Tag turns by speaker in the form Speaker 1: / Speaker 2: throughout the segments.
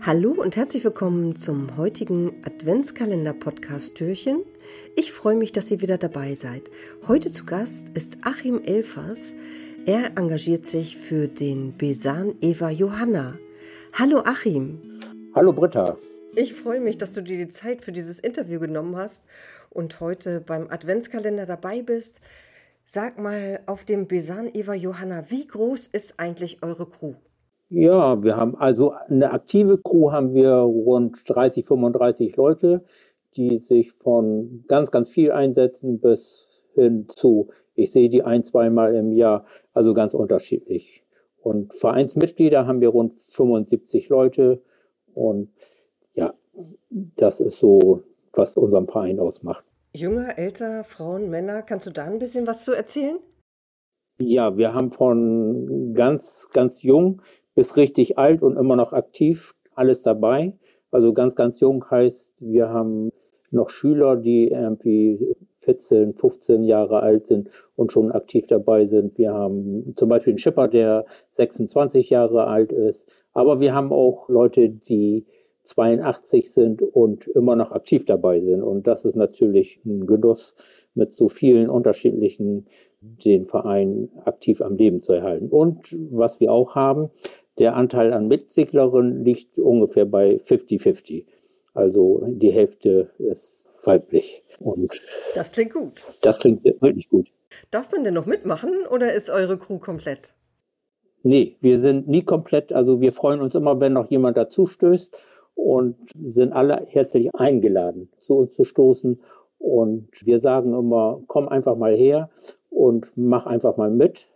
Speaker 1: Hallo und herzlich willkommen zum heutigen Adventskalender-Podcast Türchen. Ich freue mich, dass ihr wieder dabei seid. Heute zu Gast ist Achim Elfers. Er engagiert sich für den Besan Eva Johanna. Hallo Achim.
Speaker 2: Hallo Britta.
Speaker 1: Ich freue mich, dass du dir die Zeit für dieses Interview genommen hast und heute beim Adventskalender dabei bist. Sag mal, auf dem Besan Eva Johanna, wie groß ist eigentlich eure Crew?
Speaker 2: Ja, wir haben also eine aktive Crew haben wir rund 30, 35 Leute, die sich von ganz, ganz viel einsetzen bis hin zu, ich sehe die ein, zweimal im Jahr, also ganz unterschiedlich. Und Vereinsmitglieder haben wir rund 75 Leute und ja, das ist so, was unseren Verein ausmacht.
Speaker 1: Jünger, älter, Frauen, Männer, kannst du da ein bisschen was zu erzählen?
Speaker 2: Ja, wir haben von ganz, ganz jung bis richtig alt und immer noch aktiv, alles dabei. Also ganz, ganz jung heißt, wir haben noch Schüler, die irgendwie 14, 15 Jahre alt sind und schon aktiv dabei sind. Wir haben zum Beispiel einen Schipper, der 26 Jahre alt ist. Aber wir haben auch Leute, die 82 sind und immer noch aktiv dabei sind. Und das ist natürlich ein Genuss, mit so vielen unterschiedlichen den Verein aktiv am Leben zu erhalten. Und was wir auch haben, der Anteil an Mitseglerinnen liegt ungefähr bei 50-50. Also die Hälfte ist weiblich.
Speaker 1: Und das klingt gut.
Speaker 2: Das klingt wirklich gut.
Speaker 1: Darf man denn noch mitmachen oder ist eure Crew komplett?
Speaker 2: Nee, wir sind nie komplett. Also wir freuen uns immer, wenn noch jemand dazu stößt und sind alle herzlich eingeladen, zu uns zu stoßen. Und wir sagen immer, komm einfach mal her und mach einfach mal mit.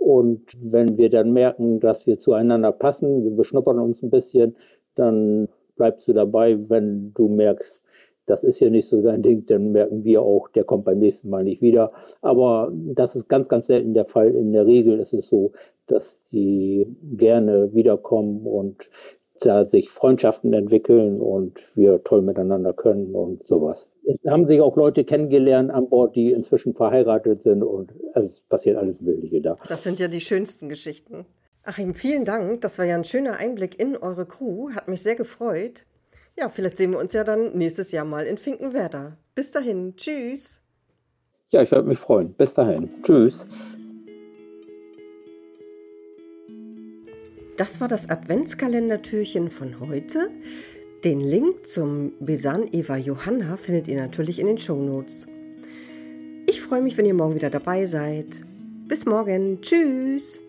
Speaker 2: Und wenn wir dann merken, dass wir zueinander passen, wir beschnuppern uns ein bisschen, dann bleibst du dabei. Wenn du merkst, das ist hier nicht so dein Ding, dann merken wir auch, der kommt beim nächsten Mal nicht wieder. Aber das ist ganz, ganz selten der Fall. In der Regel ist es so, dass die gerne wiederkommen und da sich Freundschaften entwickeln und wir toll miteinander können und sowas. Es haben sich auch Leute kennengelernt an Bord, die inzwischen verheiratet sind und es passiert alles Mögliche da.
Speaker 1: Das sind ja die schönsten Geschichten. Achim, vielen Dank. Das war ja ein schöner Einblick in eure Crew. Hat mich sehr gefreut. Ja, vielleicht sehen wir uns ja dann nächstes Jahr mal in Finkenwerder. Bis dahin. Tschüss.
Speaker 2: Ja, ich würde mich freuen. Bis dahin. Tschüss.
Speaker 1: Das war das Adventskalendertürchen von heute. Den Link zum Besan Eva Johanna findet ihr natürlich in den Shownotes. Ich freue mich, wenn ihr morgen wieder dabei seid. Bis morgen. Tschüss.